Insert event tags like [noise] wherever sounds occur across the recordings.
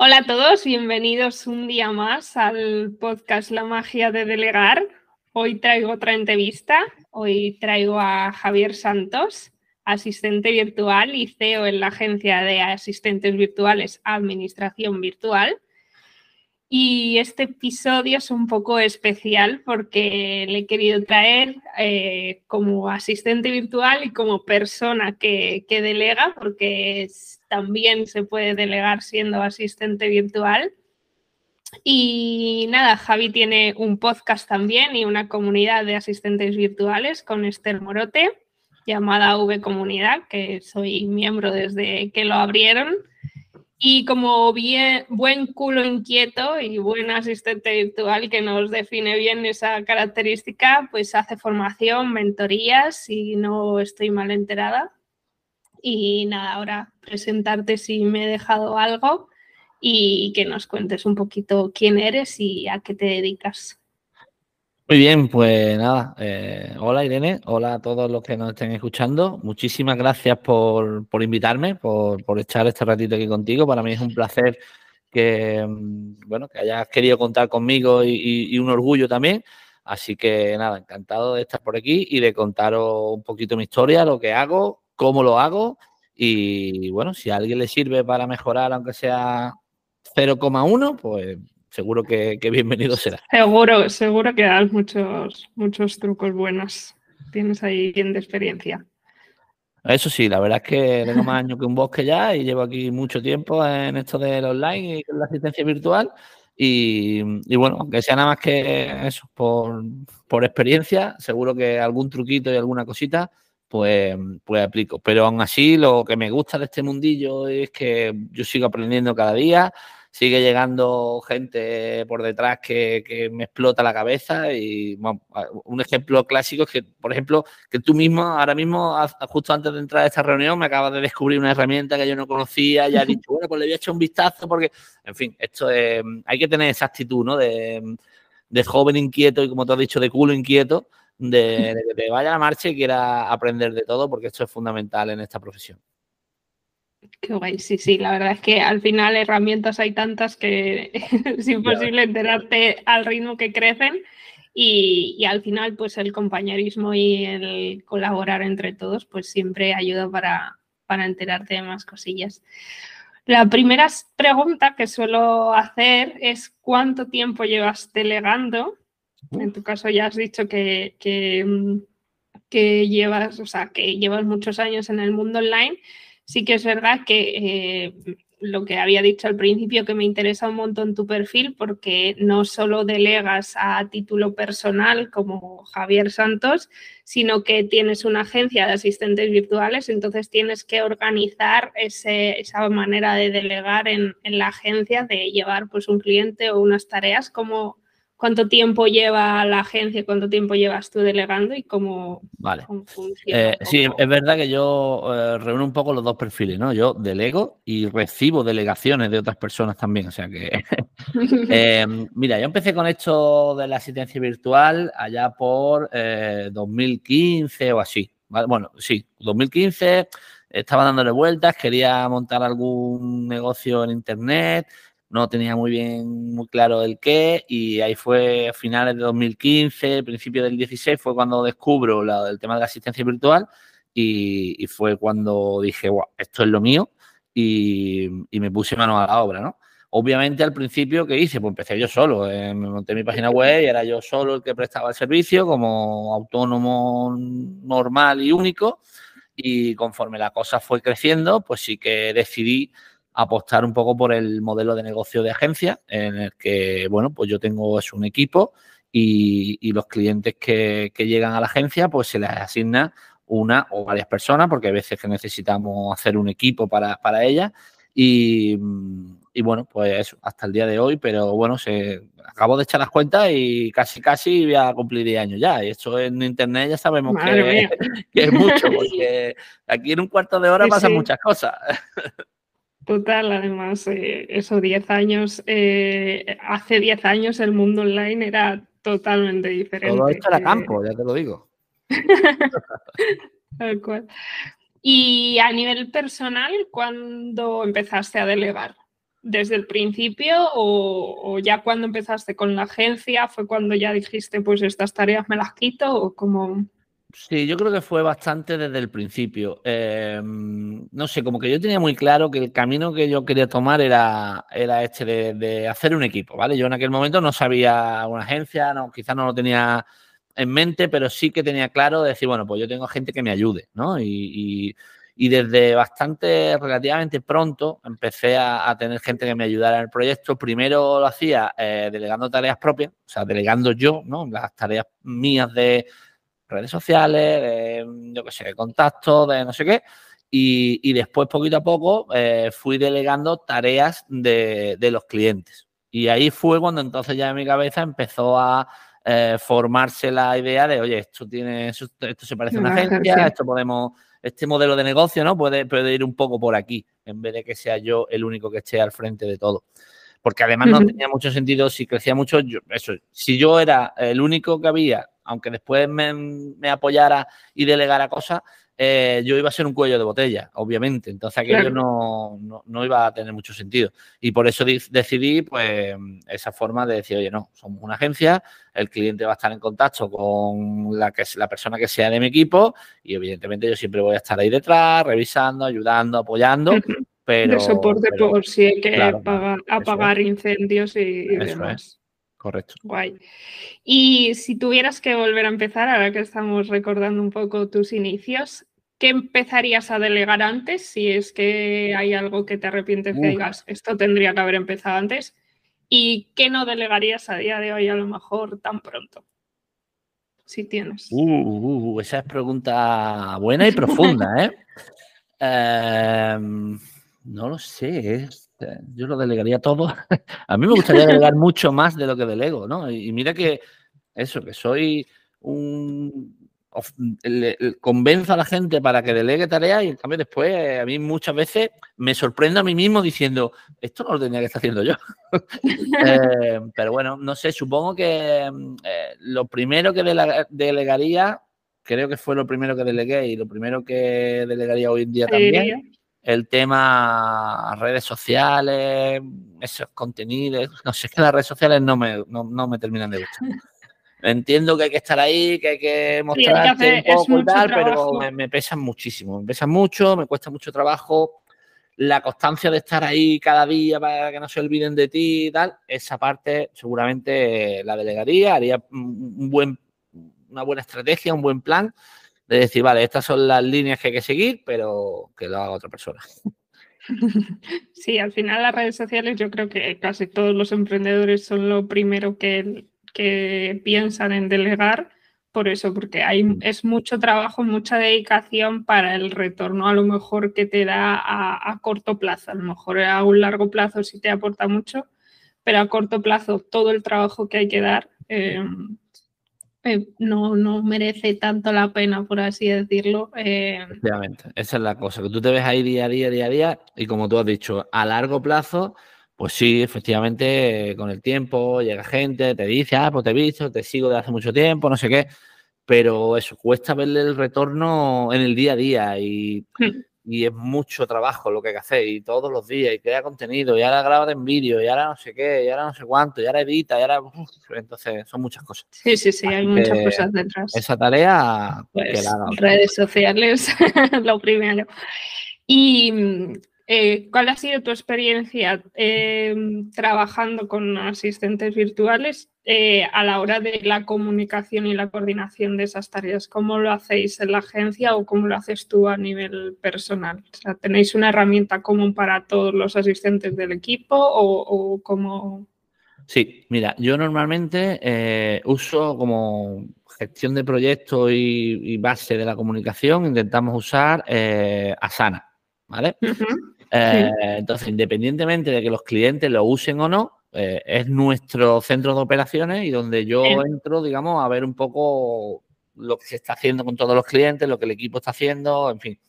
Hola a todos, bienvenidos un día más al podcast La magia de delegar. Hoy traigo otra entrevista. Hoy traigo a Javier Santos, asistente virtual y CEO en la agencia de asistentes virtuales Administración Virtual. Y este episodio es un poco especial porque le he querido traer eh, como asistente virtual y como persona que, delega, porque también se puede delegar siendo asistente virtual. Y nada, Javi tiene un podcast también y una comunidad de asistentes virtuales con Esther Morote llamada V Comunidad, que soy miembro desde que lo abrieron. Y como bien, buen culo inquieto y buen asistente virtual que nos define bien esa característica, pues hace formación, mentorías, si no estoy mal enterada. Y nada, ahora presentarte si me he dejado algo y que nos cuentes un poquito quién eres y a qué te dedicas. Muy bien, pues nada, eh, hola Irene, hola a todos los que nos estén escuchando. Muchísimas gracias por, invitarme, por, por, echar este ratito aquí contigo. Para mí es un placer que, mm, bueno, que hayas querido contar conmigo y, un orgullo también. Así que nada, encantado de estar por aquí y de contaros un poquito mi historia, lo que hago, cómo lo hago y bueno, si a alguien le sirve para mejorar, aunque sea 0,1, pues seguro que, bienvenido será. Seguro, seguro que das muchos, muchos trucos buenos. Tienes ahí bien de experiencia. Eso sí, la verdad es que tengo más años que un bosque ya y llevo aquí mucho tiempo en esto del online y en la asistencia virtual. Y, bueno, aunque sea nada más que eso, por, por, experiencia, seguro que algún truquito y alguna cosita, pues, pues aplico. Pero aún así, lo que me gusta de este mundillo es que yo sigo aprendiendo cada día sigue llegando gente por detrás que, me explota la cabeza y un ejemplo clásico es que, por ejemplo, que tú mismo ahora mismo, justo antes de entrar a esta reunión, me acabas de descubrir una herramienta que yo no conocía, ya has [laughs] dicho, bueno, pues le voy a echar un vistazo porque, en fin, esto es, hay que tener esa actitud, ¿no? De, joven inquieto y como tú has dicho, de culo inquieto, de, de que te vaya a la marcha y quiera aprender de todo porque esto es fundamental en esta profesión. Qué guay, sí, sí, la verdad es que al final herramientas hay tantas que [laughs] es imposible enterarte al ritmo que crecen y, al final pues el compañerismo y el colaborar entre todos pues siempre ayuda para, para enterarte de más cosillas. La primera pregunta que suelo hacer es ¿cuánto tiempo llevas delegando? En tu caso ya has dicho que, que, que llevas, o sea, que llevas muchos años en el mundo online sí que es verdad que eh, lo que había dicho al principio, que me interesa un montón tu perfil, porque no solo delegas a título personal como Javier Santos, sino que tienes una agencia de asistentes virtuales, entonces tienes que organizar esa manera de delegar en, en, la agencia, de llevar pues, un cliente o unas tareas. como cuánto tiempo lleva la agencia, cuánto tiempo llevas tú delegando y cómo, vale. funciona. Eh, sí, es verdad que yo eh, reúno un poco los dos perfiles, ¿no? Yo delego y recibo delegaciones de otras personas también, o sea que... [laughs] Eh, mira, yo empecé con esto de la asistencia virtual allá por 2015 o así. Bueno, sí, 2015 estaba dándole vueltas, quería montar algún negocio en internet, no tenía muy bien, muy claro el qué, y ahí fue a finales de 2015, principio del 16, fue cuando descubro el tema de la asistencia virtual y, fue cuando dije, wow, esto es lo mío y, me puse mano a la obra, ¿no? Obviamente al principio, ¿qué hice? Pues empecé yo solo, eh, me monté mi página web y era yo solo el que prestaba el servicio como autónomo normal y único y conforme la cosa fue creciendo, pues sí que decidí apostar un poco por el modelo de negocio de agencia, en el que, bueno, pues yo tengo es un equipo y, los clientes que, llegan a la agencia, pues se les asigna una o varias personas, porque hay veces que necesitamos hacer un equipo para, para ellas. Y, bueno, pues eso, hasta el día de hoy, pero bueno, se acabo de echar las cuentas y casi, casi voy a cumplir 10 años ya. Y esto en internet ya sabemos [laughs] que, es mucho, porque aquí en un cuarto de hora pasan muchas cosas. [laughs] Total, además, eh, eso 10 años, eh, hace 10 años el mundo online era totalmente diferente. Todo esto era campo, ya te lo digo. [laughs] Tal cual. Y a nivel personal, ¿cuándo empezaste a delegar? desde el principio o, ya cuando empezaste con la agencia fue cuando ya dijiste, pues estas tareas me las quito o como... Sí, yo creo que fue bastante desde el principio. Em, no sé, como que yo tenía muy claro que el camino que yo quería tomar era, era este de, hacer un equipo, ¿vale? Yo en aquel momento no sabía una agencia, no, quizás no lo tenía en mente, pero sí que tenía claro de decir, bueno, pues yo tengo gente que me ayude, ¿no? Y, desde bastante, relativamente pronto, empecé a, tener gente que me ayudara en el proyecto. Primero lo hacía eh, delegando tareas propias, o sea, delegando yo, ¿no? Las tareas mías de redes sociales, de, yo qué sé, de contactos, de no sé qué. Y, después, poquito a poco, eh, fui delegando tareas de, de los clientes. Y ahí fue cuando entonces ya en mi cabeza empezó a eh, formarse la idea de, oye, esto tiene, esto, se parece a una agencia, esto podemos, este modelo de negocio, ¿no? Puede, puede ir un poco por aquí, en vez de que sea yo el único que esté al frente de todo. Porque además no tenía mucho sentido si crecía mucho, eso, si yo era el único que había, aunque después me, me apoyara y delegara cosas, eh, yo iba a ser un cuello de botella, obviamente. Entonces aquello no, no, iba a tener mucho sentido. Y por eso decidí, pues, esa forma de decir, oye, no, somos una agencia, el cliente va a estar en contacto con la, que, la persona que sea de mi equipo y evidentemente yo siempre voy a estar ahí detrás, revisando, ayudando, apoyando. Pero, de soporte por si hay que apagar, incendios y, demás. Correcto. Guay. Y si tuvieras que volver a empezar, ahora que estamos recordando un poco tus inicios, ¿qué empezarías a delegar antes? Si es que hay algo que te arrepientes que digas, esto tendría que haber empezado antes. ¿Y qué no delegarías a día de hoy a lo mejor tan pronto? Si tienes. Uh, uh, uh esa es pregunta buena y profunda, [laughs] ¿eh? Em, no lo sé, yo lo delegaría todo. [laughs] a mí me gustaría delegar mucho más de lo que delego, ¿no? Y, mira que eso, que soy un convenzo a la gente para que delegue tareas y en cambio después a mí muchas veces me sorprendo a mí mismo diciendo, esto no lo tenía que estar haciendo yo. [laughs] Eh, pero bueno, no sé, supongo que eh, lo primero que delegaría, creo que fue lo primero que delegué y lo primero que delegaría hoy en día también, el tema redes sociales, esos contenidos, no sé, es que las redes sociales no me, no, no me terminan de gustar. Entiendo que hay que estar ahí, que hay que mostrarte un poco y tal, pero me, pesan muchísimo, me pesan mucho, me cuesta mucho trabajo. La constancia de estar ahí cada día para que no se olviden de ti y tal, esa parte seguramente la delegaría, haría un buen, una buena estrategia, un buen plan de decir, vale, estas son las líneas que hay que seguir, pero que lo haga otra persona. [laughs] Sí, al final las redes sociales yo creo que casi todos los emprendedores son lo primero que que piensan en delegar por eso, porque hay, mm. es mucho trabajo, mucha dedicación para el retorno a lo mejor que te da a, corto plazo. A lo mejor a un largo plazo sí te aporta mucho, pero a corto plazo todo el trabajo que hay que dar eh, eh, no, no merece tanto la pena, por así decirlo. Eh. Efectivamente, esa es la cosa, que tú te ves ahí día a día, día a día, y como tú has dicho, a largo plazo pues sí, efectivamente, con el tiempo llega gente, te dice, ah, pues te he visto, te sigo de hace mucho tiempo, no sé qué, pero eso cuesta verle el retorno en el día a día y, hmm. es mucho trabajo lo que hay que hacer y todos los días y crea contenido y ahora graba en vídeo y ahora no sé qué y ahora no sé cuánto y ahora edita y ahora... entonces son muchas cosas. Sí, sí, sí, hay muchas cosas detrás. Esa tarea... Pues, redes sociales, [laughs] lo primero. Y eh, ¿Cuál ha sido tu experiencia eh, trabajando con asistentes virtuales eh, a la hora de la comunicación y la coordinación de esas tareas? ¿Cómo lo hacéis en la agencia o cómo lo haces tú a nivel personal? ¿Tenéis una herramienta común para todos los asistentes del equipo o, cómo...? Sí, mira, yo normalmente uso como gestión de proyectos y, base de la comunicación, intentamos usar Asana, ¿vale? Eh, entonces, independientemente de que los clientes lo usen o no, eh, es nuestro centro de operaciones y donde yo entro, digamos, a ver un poco lo que se está haciendo con todos los clientes, lo que el equipo está haciendo, en fin.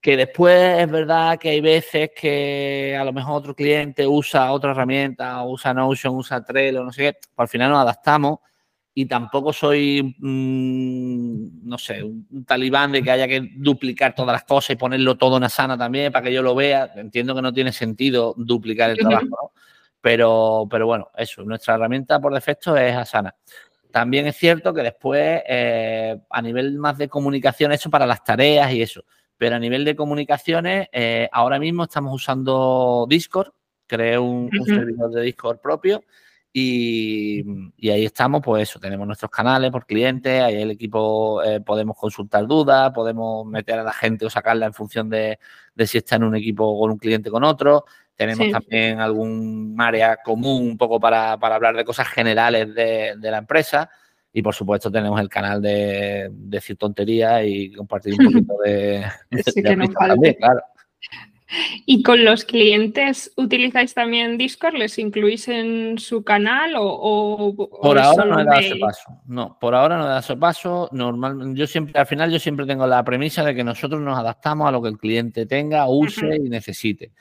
Que después es verdad que hay veces que a lo mejor otro cliente usa otra herramienta, usa Notion, usa Trello, no sé qué, pues al final nos adaptamos y tampoco soy, mm, no sé, un talibán de que haya que duplicar todas las cosas y ponerlo todo en Asana también para que yo lo vea. Entiendo que no tiene sentido duplicar el trabajo, ¿no? Pero, pero bueno, eso, nuestra herramienta por defecto es Asana. También es cierto que después, eh, a nivel más de comunicación, eso para las tareas y eso, pero a nivel de comunicaciones, eh, ahora mismo estamos usando Discord, creé un, servidor de Discord propio y, ahí estamos, pues eso, tenemos nuestros canales por clientes, ahí el equipo eh, podemos consultar dudas, podemos meter a la gente o sacarla en función de, si está en un equipo con un cliente con otro. Tenemos también algún área común un poco para, hablar de cosas generales de, la empresa. Y por supuesto tenemos el canal de, decir tonterías y compartir un [laughs] poquito de, sí que también, claro. ¿Y con los clientes utilizáis también Discord? ¿Les incluís en su canal o, por ahora no he dado ese paso. No, por ahora no he dado ese paso. Normal, yo siempre, al final, yo siempre tengo la premisa de que nosotros nos adaptamos a lo que el cliente tenga, use y necesite.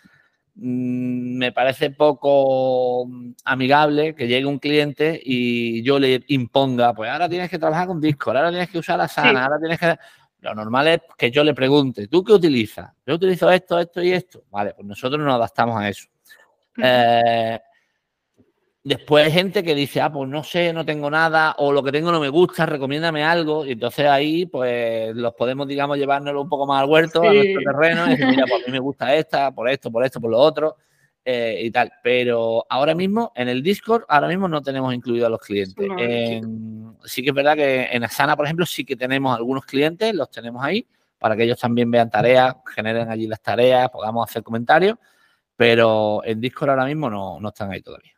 Mm, me parece poco amigable que llegue un cliente y yo le imponga, pues ahora tienes que trabajar con Discord, ahora tienes que usar la sana, ahora tienes que lo normal es que yo le pregunte, ¿tú qué utilizas? Yo utilizo esto, esto y esto. Vale, pues nosotros nos adaptamos a eso. Eh, después hay gente que dice, ah, pues no sé, no tengo nada, o lo que tengo no me gusta, recomiéndame algo. Y entonces ahí, pues los podemos, digamos, llevárnoslo un poco más al huerto, a nuestro terreno, y decir, mira, pues a mí me gusta [laughs] esta, por esto, por esto, por lo otro. Eh, y tal. Pero ahora mismo, en el Discord, ahora mismo no tenemos incluido a los clientes. Sí que es verdad que en Asana, por ejemplo, sí que tenemos algunos clientes, los tenemos ahí, para que ellos también vean tareas, generen allí las tareas, podamos hacer comentarios, pero en Discord ahora mismo no, no están ahí todavía.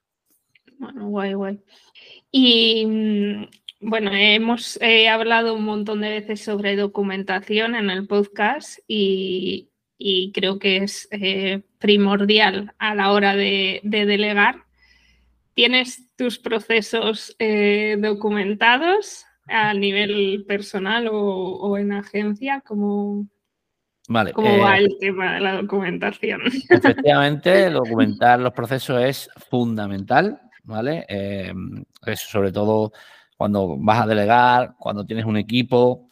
Bueno, guay, guay. Y mm, bueno, hemos hablado un montón de veces sobre documentación en el podcast y, y creo que es eh, primordial a la hora de, delegar. ¿Tienes tus procesos eh, documentados a nivel personal o, en agencia? ¿Cómo, vale, ¿cómo va eh, el tema de la documentación? [laughs] Efectivamente, documentar los procesos es fundamental, ¿vale? eso sobre todo cuando vas a delegar, cuando tienes un equipo.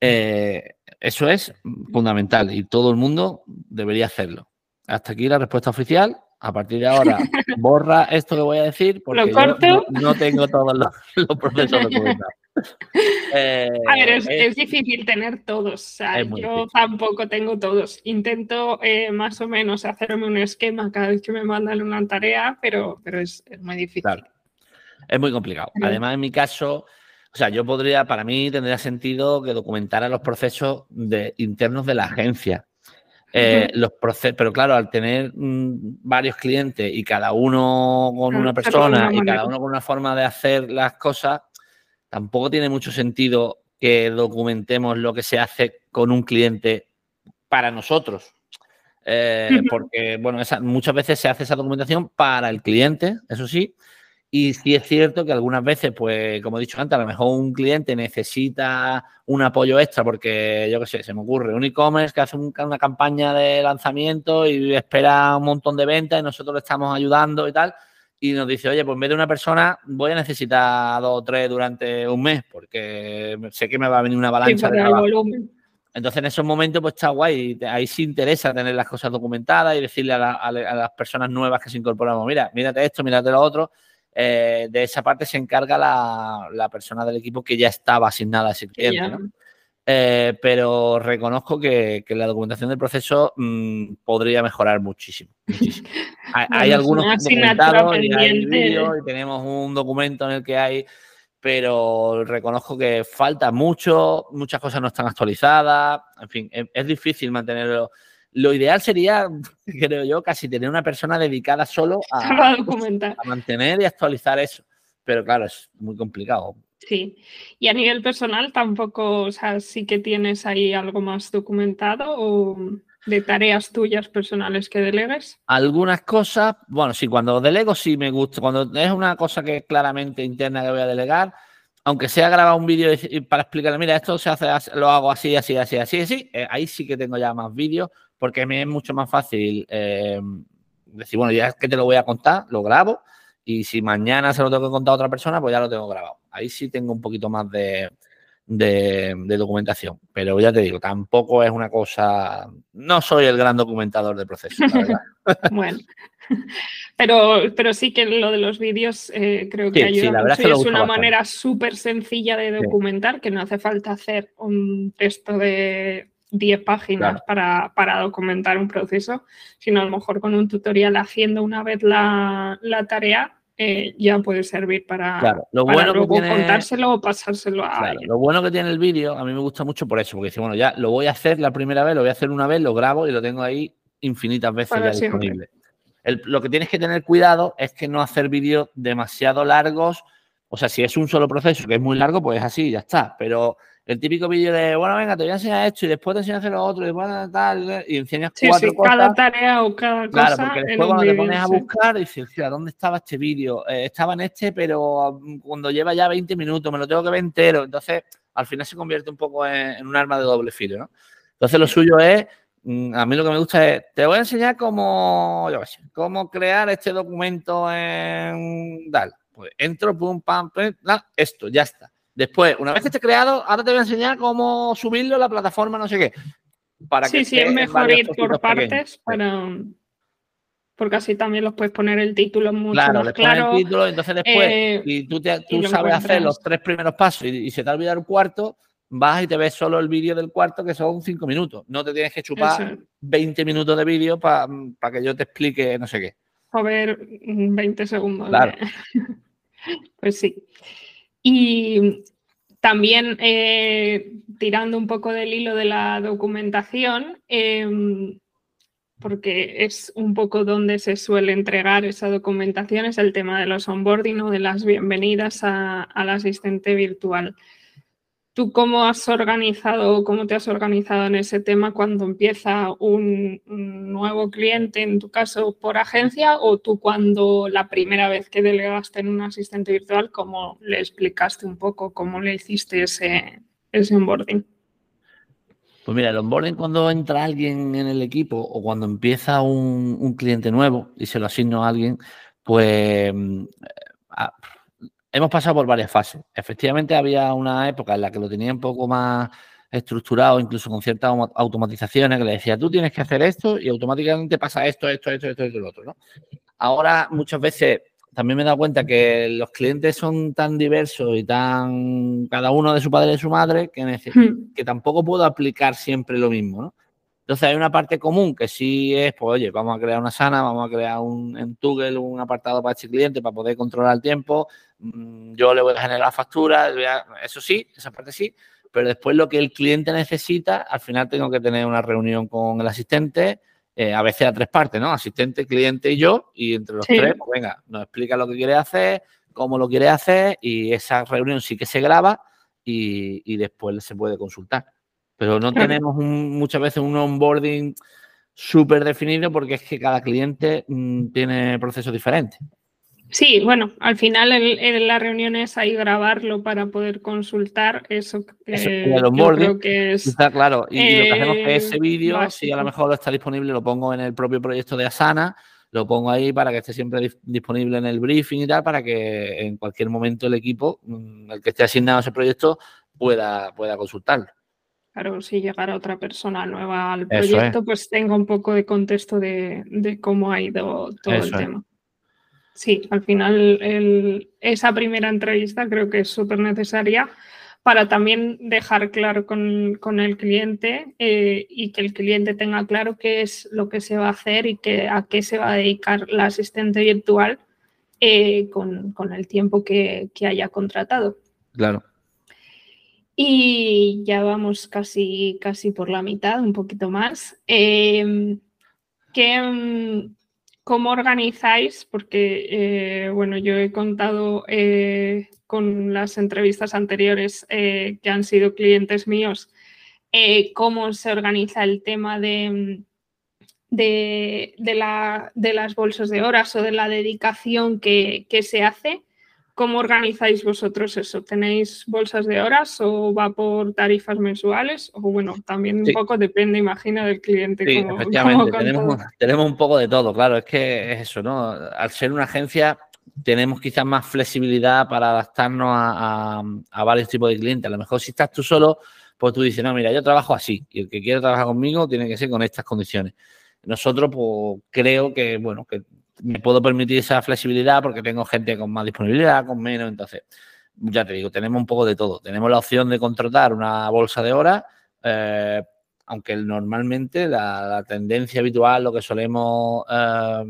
Eso es fundamental y todo el mundo debería hacerlo. Hasta aquí la respuesta oficial. A partir de ahora, borra esto que voy a decir porque yo no, tengo todos los, procesos [laughs] documentados. Eh, a ver, es, difícil tener todos. yo tampoco tengo todos. Intento eh, más o menos hacerme un esquema cada vez que me mandan una tarea, pero, pero es, muy difícil. Es muy complicado. Además, en mi caso, o sea, yo podría, para mí tendría sentido que documentara los procesos de, internos de la agencia. Eh, los procesos, pero claro, al tener mm, varios clientes y cada uno con una persona y cada uno con una forma de hacer las cosas, tampoco tiene mucho sentido que documentemos lo que se hace con un cliente para nosotros. Eh, porque, bueno, muchas veces se hace esa documentación para el cliente, eso sí, y sí es cierto que algunas veces, pues, como he dicho antes, a lo mejor un cliente necesita un apoyo extra porque, yo qué sé, se me ocurre un e-commerce que hace una campaña de lanzamiento y espera un montón de ventas y nosotros le estamos ayudando y tal. Y nos dice, oye, pues en vez de una persona, voy a necesitar dos o tres durante un mes porque sé que me va a venir una avalancha de. Entonces, en esos momentos, pues está guay. Ahí sí interesa tener las cosas documentadas y decirle a, a las personas nuevas que se incorporamos, mira, mírate esto, mírate lo otro eh, de esa parte se encarga la, persona del equipo que ya estaba asignada a ese cliente. Eh, pero reconozco que, la documentación del proceso mm, podría mejorar muchísimo. [laughs] hay, algunos documentados y hay y tenemos un documento en el que hay, pero reconozco que falta mucho, muchas cosas no están actualizadas, en fin, es difícil mantenerlo lo ideal sería, [laughs] creo yo, casi tener una persona dedicada solo a, mantener y actualizar eso. Pero claro, es muy complicado. Sí, y a nivel personal tampoco, o sea, sí que tienes ahí algo más documentado o de tareas tuyas personales que delegues. Algunas cosas, bueno, sí, cuando delego sí me gusta, cuando es una cosa que es claramente interna que voy a delegar, aunque sea grabar un vídeo para explicarle, mira, esto se hace, lo hago así, así, así, así, así, eh, ahí sí que tengo ya más vídeos, porque me es mucho más fácil eh, decir, bueno, ya es que te lo voy a contar, lo grabo y si mañana se lo tengo que contar a otra persona, pues ya lo tengo grabado. Ahí sí tengo un poquito más de, de, documentación. Pero ya te digo, tampoco es una cosa. No soy el gran documentador de proceso, [laughs] bueno. Pero, pero sí que lo de los vídeos eh, creo que ayuda mucho es, una manera súper sencilla de documentar, que no hace falta hacer un texto de 10 páginas para, para, documentar un proceso, sino a lo mejor con un tutorial haciendo una vez la, la tarea eh, ya puede servir para, lo bueno luego contárselo o pasárselo a Lo bueno que tiene el vídeo, a mí me gusta mucho por eso, porque dice, bueno, ya lo voy a hacer la primera vez, lo voy a hacer una vez, lo grabo y lo tengo ahí infinitas veces ya disponible. lo que tienes que tener cuidado es que no hacer vídeos demasiado largos. O sea, si es un solo proceso que es muy largo, pues así, ya está. Pero el típico vídeo de, bueno, venga, te voy a enseñar esto y después te enseño a hacer lo otro y después tal, y enseñas cuatro sí, cosas. cada tarea o cada cosa. Claro, porque después cuando te pones a buscar, dices, ¿dónde estaba este vídeo? Eh, estaba en este, pero mm, cuando lleva ya 20 minutos, me lo tengo que ver entero. Entonces, al final se convierte un poco en, un arma de doble filo, ¿no? Entonces, lo suyo es, mm, a mí lo que me gusta es, te voy a enseñar cómo, yo sé, cómo crear este documento en tal. Pues entro, pum, pam, pum, esto, ya está Después, una vez que esté creado, ahora te voy a enseñar cómo subirlo a la plataforma, no sé qué. Para sí, sí, es mejor ir por partes porque así también los puedes poner el título mucho claro, más claro. el título, entonces después, eh, y tú, tú sabes hacer los tres primeros pasos y, se te ha olvidado el cuarto, vas y te ves solo el vídeo del cuarto que son cinco minutos. No te tienes que chupar 20 minutos de vídeo para que yo te explique no sé qué. A ver, 20 segundos. Claro. [laughs] pues sí. Y también eh, tirando un poco del hilo de la documentación, em, porque es un poco donde se suele entregar esa documentación, es el tema de los onboarding o de las bienvenidas al asistente virtual. ¿Tú cómo has organizado, cómo te has organizado en ese tema cuando empieza un, nuevo cliente, en tu caso por agencia, o tú cuando la primera vez que delegaste en un asistente virtual, cómo le explicaste un poco, cómo le hiciste ese, ese onboarding? Pues mira, el onboarding cuando entra alguien en el equipo o cuando empieza un, un cliente nuevo y se lo asigno a alguien, pues mm, hemos pasado por varias fases. Efectivamente, había una época en la que lo tenía un poco más estructurado, incluso con ciertas automatizaciones, que le decía, tú tienes que hacer esto y automáticamente pasa esto, esto, esto, esto, y lo otro. ¿no? Ahora, muchas veces, también me he dado cuenta que los clientes son tan diversos y tan cada uno de su padre y de su madre que, hmm. que tampoco puedo aplicar siempre lo mismo. ¿no? Entonces hay una parte común que sí es, pues oye, vamos a crear una sana, vamos a crear un, en Toggle un apartado para este cliente para poder controlar el tiempo. Mm, yo le voy a generar facturas, eso sí, esa parte sí, pero después lo que el cliente necesita, al final tengo que tener una reunión con el asistente, eh, a veces a tres partes, ¿no? Asistente, cliente y yo, y entre los tres, pues venga, nos explica lo que quiere hacer, cómo lo quiere hacer, y esa reunión sí que se graba y, y después se puede consultar. Pero no tenemos muchas veces un onboarding súper definido porque es que cada cliente mm, tiene procesos diferentes. Sí, bueno, al final en, las reuniones hay grabarlo para poder consultar eso, que creo que es, está claro. Y, lo que hacemos es que ese vídeo, si a lo mejor lo está disponible, lo pongo en el propio proyecto de Asana, lo pongo ahí para que esté siempre disponible en el briefing y tal, para que en cualquier momento el equipo, mm, el que esté asignado a ese proyecto, pueda, pueda consultarlo. Claro, si llegara otra persona nueva al proyecto, pues tenga un poco de contexto de, cómo ha ido todo el tema. Sí, al final esa primera entrevista creo que es súper necesaria para también dejar claro con, el cliente eh, y que el cliente tenga claro qué es lo que se va a hacer y que, a qué se va a dedicar la asistente virtual eh, con, el tiempo que, que haya contratado. Claro. Y ya vamos casi, casi por la mitad, un poquito más. Em, mm, ¿Cómo organizáis? Porque, eh, bueno, yo he contado eh, con las entrevistas anteriores eh, que han sido clientes míos, cómo se organiza el tema de, mm, de, de, las bolsas de horas o de la dedicación que, que se hace. ¿Cómo organizáis vosotros eso? ¿Tenéis bolsas de horas o va por tarifas mensuales? O bueno, también un poco depende, imagino, del cliente. Sí, efectivamente, tenemos, un poco de todo, claro, es que es eso, ¿no? Al ser una agencia, tenemos quizás más flexibilidad para adaptarnos a, varios tipos de clientes. A lo mejor si estás tú solo, pues tú dices, no, mira, yo trabajo así y el que quiere trabajar conmigo tiene que ser con estas condiciones. Nosotros, pues creo que, bueno, que me puedo permitir esa flexibilidad porque tengo gente con más disponibilidad, con menos, entonces, ya te digo, tenemos un poco de todo. Tenemos la opción de contratar una bolsa de horas, eh, aunque normalmente la, tendencia habitual, lo que solemos eh,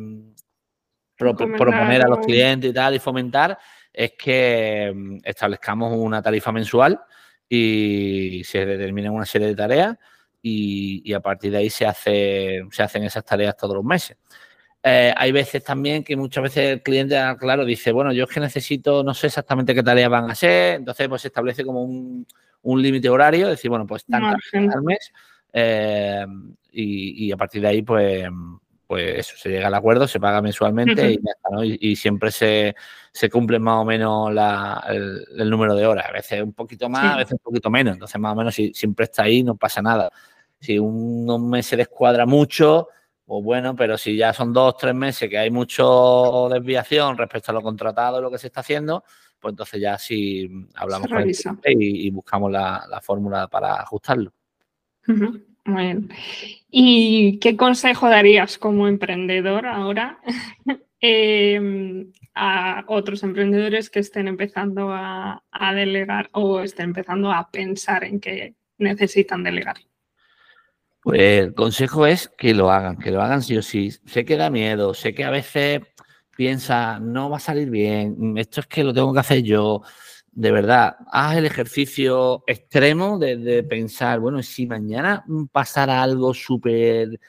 proponer a los clientes y tal y fomentar es que mm, establezcamos una tarifa mensual y se determinen una serie de tareas y, a partir de ahí se, hace, se hacen esas tareas todos los meses. Eh, hay veces también que muchas veces el cliente, ah, claro, dice, bueno, yo es que necesito, no sé exactamente qué tareas van a ser, entonces pues se establece como un, límite horario, decir, bueno, pues tantas al mes eh, y, a partir de ahí, pues, pues eso, se llega al acuerdo, se paga mensualmente y, siempre se, se, cumple más o menos el, número de horas. A veces un poquito más, a veces un poquito menos. Entonces, más o menos, si siempre está ahí, no pasa nada. Si un, mes se descuadra mucho, pues bueno, pero si ya son dos, tres meses que hay mucho desviación respecto a lo contratado y lo que se está haciendo, pues entonces ya sí hablamos con el y, y, buscamos la, fórmula para ajustarlo. Bueno, ¿y qué consejo darías como emprendedor ahora [laughs] em, a otros emprendedores que estén empezando a, delegar o estén empezando a pensar en que necesitan delegar? Pues el consejo es que lo hagan, que lo hagan sí o sí. Sé que da miedo, sé que a veces piensa, no va a salir bien, esto es que lo tengo que hacer yo de verdad, haz el ejercicio extremo de, pensar, bueno, si mañana pasara algo súper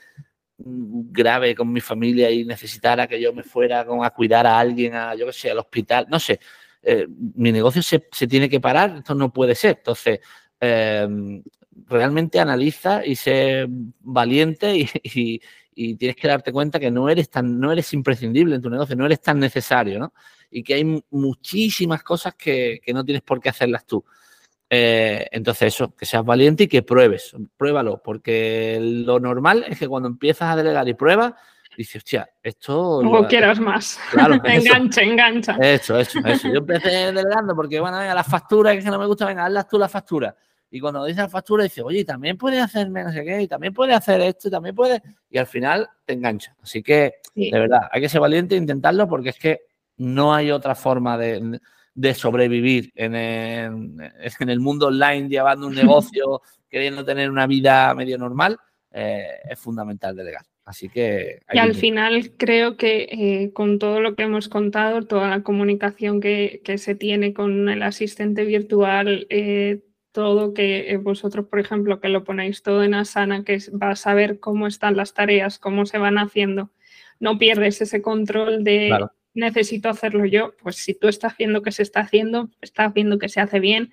grave con mi familia y necesitara que yo me fuera a cuidar a alguien, a yo qué sé, al hospital, no sé, eh, mi negocio se, tiene que parar, esto no puede ser. Entonces, em, realmente analiza y sé valiente y, y, tienes que darte cuenta que no eres tan, no eres imprescindible en tu negocio, no eres tan necesario, ¿no? y que hay muchísimas cosas que, no tienes por qué hacerlas tú. Eh, entonces, eso, que seas valiente y que pruebes, pruébalo, porque lo normal es que cuando empiezas a delegar y pruebas, dices, hostia, esto. No quieras más. Claro, [laughs] engancha, engancha. Eso, eso, eso. Yo empecé delegando porque, bueno, venga, las facturas, que no me gusta, venga, hazlas tú las facturas. Y cuando dices la factura, dices, oye, también puedes hacerme no sé qué, y también puedes hacer esto, y también puedes. Y al final te engancha. Así que, de verdad, hay que ser valiente e intentarlo porque es que no hay otra forma de, sobrevivir en el, mundo online llevando un [laughs] negocio, queriendo tener una vida medio normal. Eh, es fundamental delegar. Así que... Y al final creo que eh, con todo lo que hemos contado, toda la comunicación que, se tiene con el asistente virtual, eh, todo que vosotros, por ejemplo, que lo ponéis todo en Asana, que va a saber cómo están las tareas, cómo se van haciendo, no pierdes ese control de necesito hacerlo yo, pues si tú estás viendo que se está haciendo, estás viendo que se hace bien,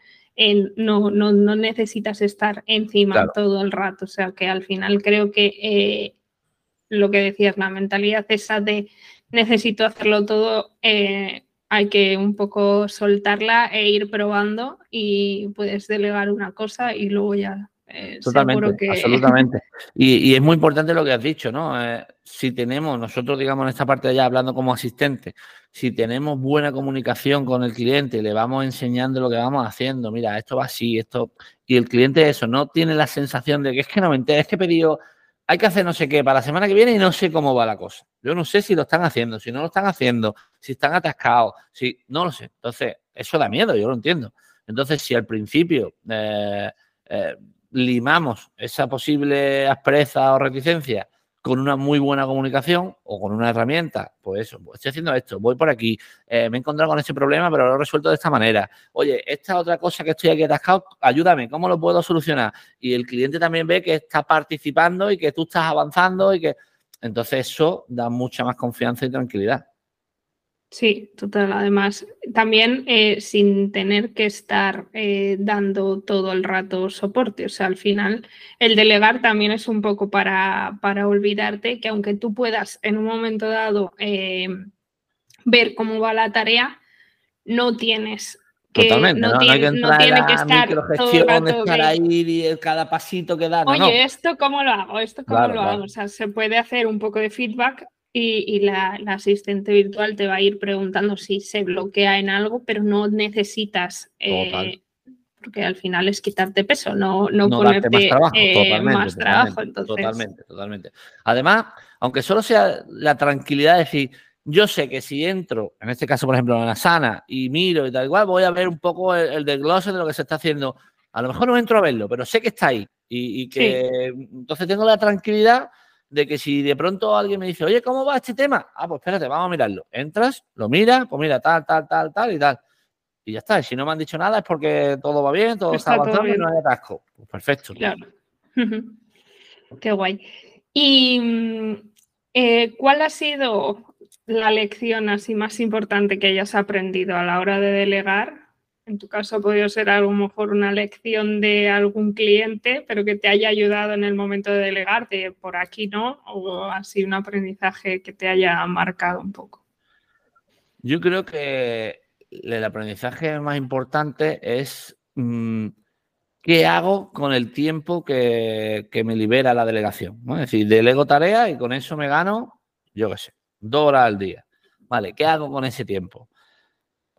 no, no, no, necesitas estar encima todo el rato. O sea que al final creo que eh, lo que decías, la mentalidad esa de necesito hacerlo todo, eh, hay que un poco soltarla e ir probando y puedes delegar una cosa y luego ya eh, Totalmente, absolutamente. [laughs] Y, es muy importante lo que has dicho, ¿no? Eh, si tenemos, nosotros digamos en esta parte de allá hablando como asistente, si tenemos buena comunicación con el cliente, le vamos enseñando lo que vamos haciendo, mira, esto va así, esto, y el cliente eso, no tiene la sensación de que es que no me enteré, es que he pedido, hay que hacer no sé qué para la semana que viene y no sé cómo va la cosa. Yo no sé si lo están haciendo, si no lo están haciendo, si están atascados, si no lo sé. Entonces, eso da miedo, yo lo entiendo. Entonces, si al principio eh, limamos esa posible aspereza o reticencia con una muy buena comunicación o con una herramienta, pues eso, pues estoy haciendo esto, voy por aquí, eh, me he encontrado con este problema, pero lo he resuelto de esta manera. Oye, esta otra cosa que estoy aquí atascado, ayúdame, ¿cómo lo puedo solucionar? Y el cliente también ve que está participando y que tú estás avanzando y que... Entonces eso da mucha más confianza y tranquilidad. Sí, total. Además, también eh, sin tener que estar eh, dando todo el rato soporte. O sea, al final, el delegar también es un poco para, para olvidarte que aunque tú puedas en un momento dado eh, ver cómo va la tarea, no tienes que, Totalmente, no, tiene, que estar todo estar ahí y cada pasito que da. Oye, ¿esto cómo lo hago? ¿Esto cómo lo hago? O sea, se puede hacer un poco de feedback y, la, asistente virtual te va a ir preguntando si se bloquea en algo, pero no necesitas, eh, porque al final es quitarte peso, no, no, ponerte más trabajo. Eh, totalmente, más trabajo totalmente, totalmente. Además, aunque solo sea la tranquilidad de decir, yo sé que si entro, en este caso, por ejemplo, en la sana y miro y tal igual, voy a ver un poco el, desglose de lo que se está haciendo. A lo mejor no entro a verlo, pero sé que está ahí y, que entonces tengo la tranquilidad de que si de pronto alguien me dice, oye, ¿cómo va este tema? Ah, pues espérate, vamos a mirarlo. Entras, lo miras, pues mira, tal, tal, tal, tal y tal. Y ya está. Y si no me han dicho nada es porque todo va bien, todo está, avanzando y no hay atasco. Pues perfecto. Claro. Qué guay. ¿Y mm, eh, cuál ha sido la lección así más importante que hayas aprendido a la hora de delegar en tu caso ha podido ser a lo mejor una lección de algún cliente, pero que te haya ayudado en el momento de delegar, de por aquí no, o así un aprendizaje que te haya marcado un poco. Yo creo que el aprendizaje más importante es mm, qué hago con el tiempo que, me libera la delegación. Es decir, delego tarea y con eso me gano, yo qué sé, dos horas al día. Vale, ¿qué hago con ese tiempo?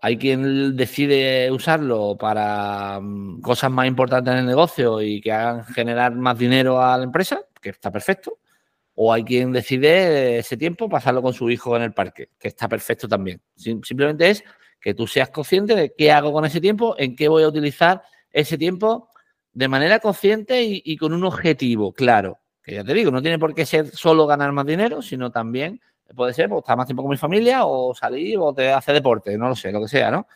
Hay quien decide usarlo para mm, cosas más importantes en el negocio y que hagan generar más dinero a la empresa, que está perfecto. O hay quien decide ese tiempo pasarlo con su hijo en el parque, que está perfecto también. Simplemente es que tú seas consciente de qué hago con ese tiempo, en qué voy a utilizar ese tiempo de manera consciente y, y con un objetivo claro. Que ya te digo, no tiene por qué ser solo ganar más dinero, sino también Puede ser, pues estar más tiempo con mi familia o salir o te hace deporte, no lo sé, lo que sea, ¿no?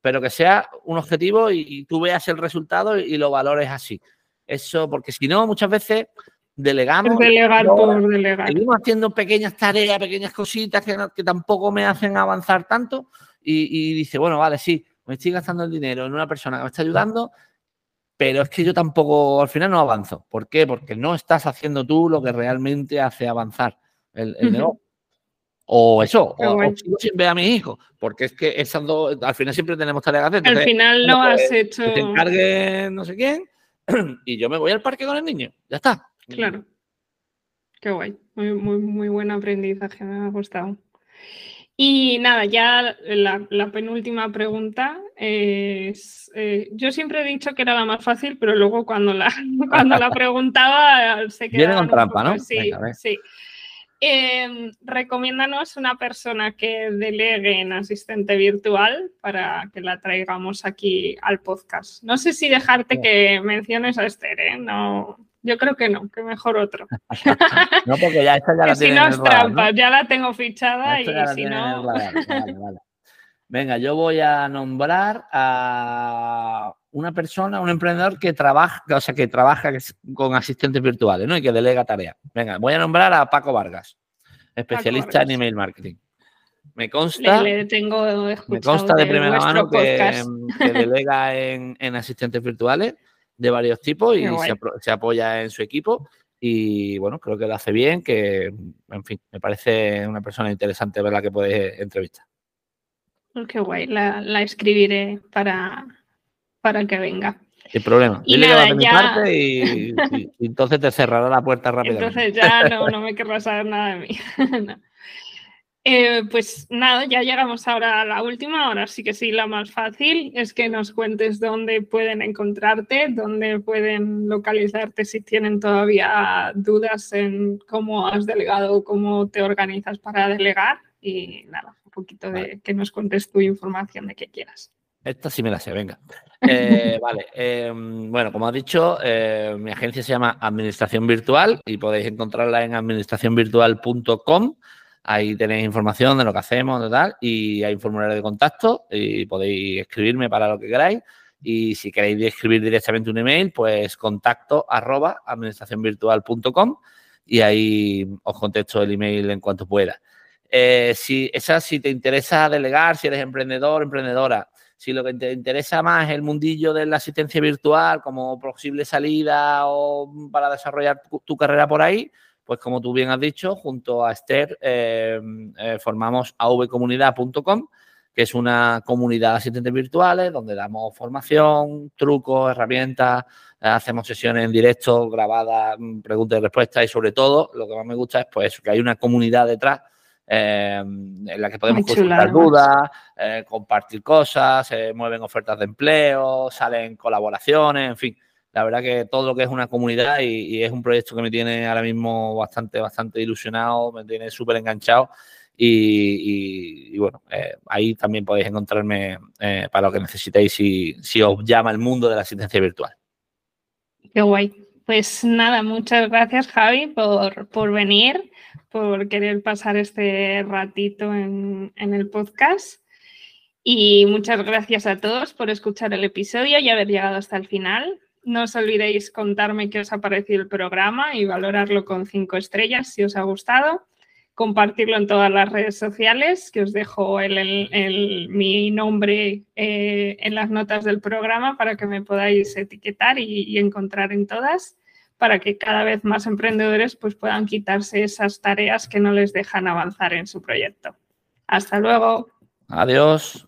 Pero que sea un objetivo y, tú veas el resultado y, lo valores así. Eso, porque si no, muchas veces delegamos. Delegar por delegar. Seguimos haciendo pequeñas tareas, pequeñas cositas que, que tampoco me hacen avanzar tanto. Y, y, dice, bueno, vale, sí, me estoy gastando el dinero en una persona que me está ayudando, pero es que yo tampoco, al final no avanzo. ¿Por qué? Porque no estás haciendo tú lo que realmente hace avanzar el, el negocio. O eso, o, sin ver a mis hijos, porque es que esas dos, al final siempre tenemos tareas que hacer. al final no has hecho. Que te encargue no sé quién [clears throat] y yo me voy al parque con el niño, ya está. Claro. Qué guay. Muy, muy, muy buen aprendizaje, me ha gustado. Y nada, ya la, penúltima pregunta es, eh, yo siempre he dicho que era la más fácil, pero luego cuando la, [laughs] cuando la preguntaba se quedaba... Viene con trampa, ¿no? Sí, sí. Eh, recomiéndanos una persona que delegue en asistente virtual para que la traigamos aquí al podcast. No sé si dejarte que menciones a Esther, ¿eh? No, yo creo que no, que mejor otro. [laughs] no, porque ya esta ya la Si no es trampa, ya la tengo fichada y si no. Venga, yo voy a nombrar a una persona, un emprendedor que trabaja, o sea, que trabaja con asistentes virtuales, ¿no? Y que delega tareas. Venga, voy a nombrar a Paco Vargas, especialista en email marketing. Me consta, me consta de, primera mano que, [laughs] delega en, asistentes virtuales de varios tipos y se, apoya en su equipo. Y bueno, creo que lo hace bien, que en fin, me parece una persona interesante ver la que puede entrevistar. Qué guay, la escribiré para, para que venga. Sin problema. Y, y, entonces te cerrará la puerta rápidamente. Entonces ya no, no me querrás saber nada de mí. [laughs] Eh, pues nada, ya llegamos ahora a la última, ahora sí que sí, la más fácil es que nos cuentes dónde pueden encontrarte, dónde pueden localizarte si tienen todavía dudas en cómo has delegado, cómo te organizas para delegar y nada, un poquito de que nos cuentes tu información de qué quieras. Esta sí me la sé, venga. [laughs] Eh, vale, em, bueno, como has dicho, eh, mi agencia se llama Administración Virtual y podéis encontrarla en administracionvirtual.com. Ahí tenéis información de lo que hacemos, de tal, y hay un formulario de contacto y podéis escribirme para lo que queráis. Y si queréis escribir directamente un email, pues contacto arroba administracionvirtual.com y ahí os contesto el email en cuanto pueda. Eh, si, esa, si te interesa delegar, si eres emprendedor, emprendedora, si lo que te interesa más es el mundillo de la asistencia virtual como posible salida o para desarrollar tu, carrera por ahí, pues como tú bien has dicho, junto a Esther eh, eh, formamos avcomunidad.com que es una comunidad de asistentes virtuales donde damos formación, trucos, herramientas, hacemos sesiones en directo, grabadas, preguntas y respuestas y sobre todo lo que más me gusta es pues que hay una comunidad detrás eh, en la que podemos consultar dudas, eh, compartir cosas, se mueven ofertas de empleo, salen colaboraciones, en fin. La verdad que todo lo que es una comunidad y, es un proyecto que me tiene ahora mismo bastante, bastante ilusionado, me tiene súper enganchado y, bueno, eh, ahí también podéis encontrarme para lo que necesitéis si, si os llama el mundo de la asistencia virtual. Qué guay. Pues nada, muchas gracias Javi por, por venir por querer pasar este ratito en, el podcast. Y muchas gracias a todos por escuchar el episodio y haber llegado hasta el final. No os olvidéis contarme qué os ha parecido el programa y valorarlo con cinco estrellas si os ha gustado. Compartirlo en todas las redes sociales, que os dejo el, mi nombre eh, en las notas del programa para que me podáis etiquetar y encontrar en todas para que cada vez más emprendedores pues, puedan quitarse esas tareas que no les dejan avanzar en su proyecto. Hasta luego. Adiós.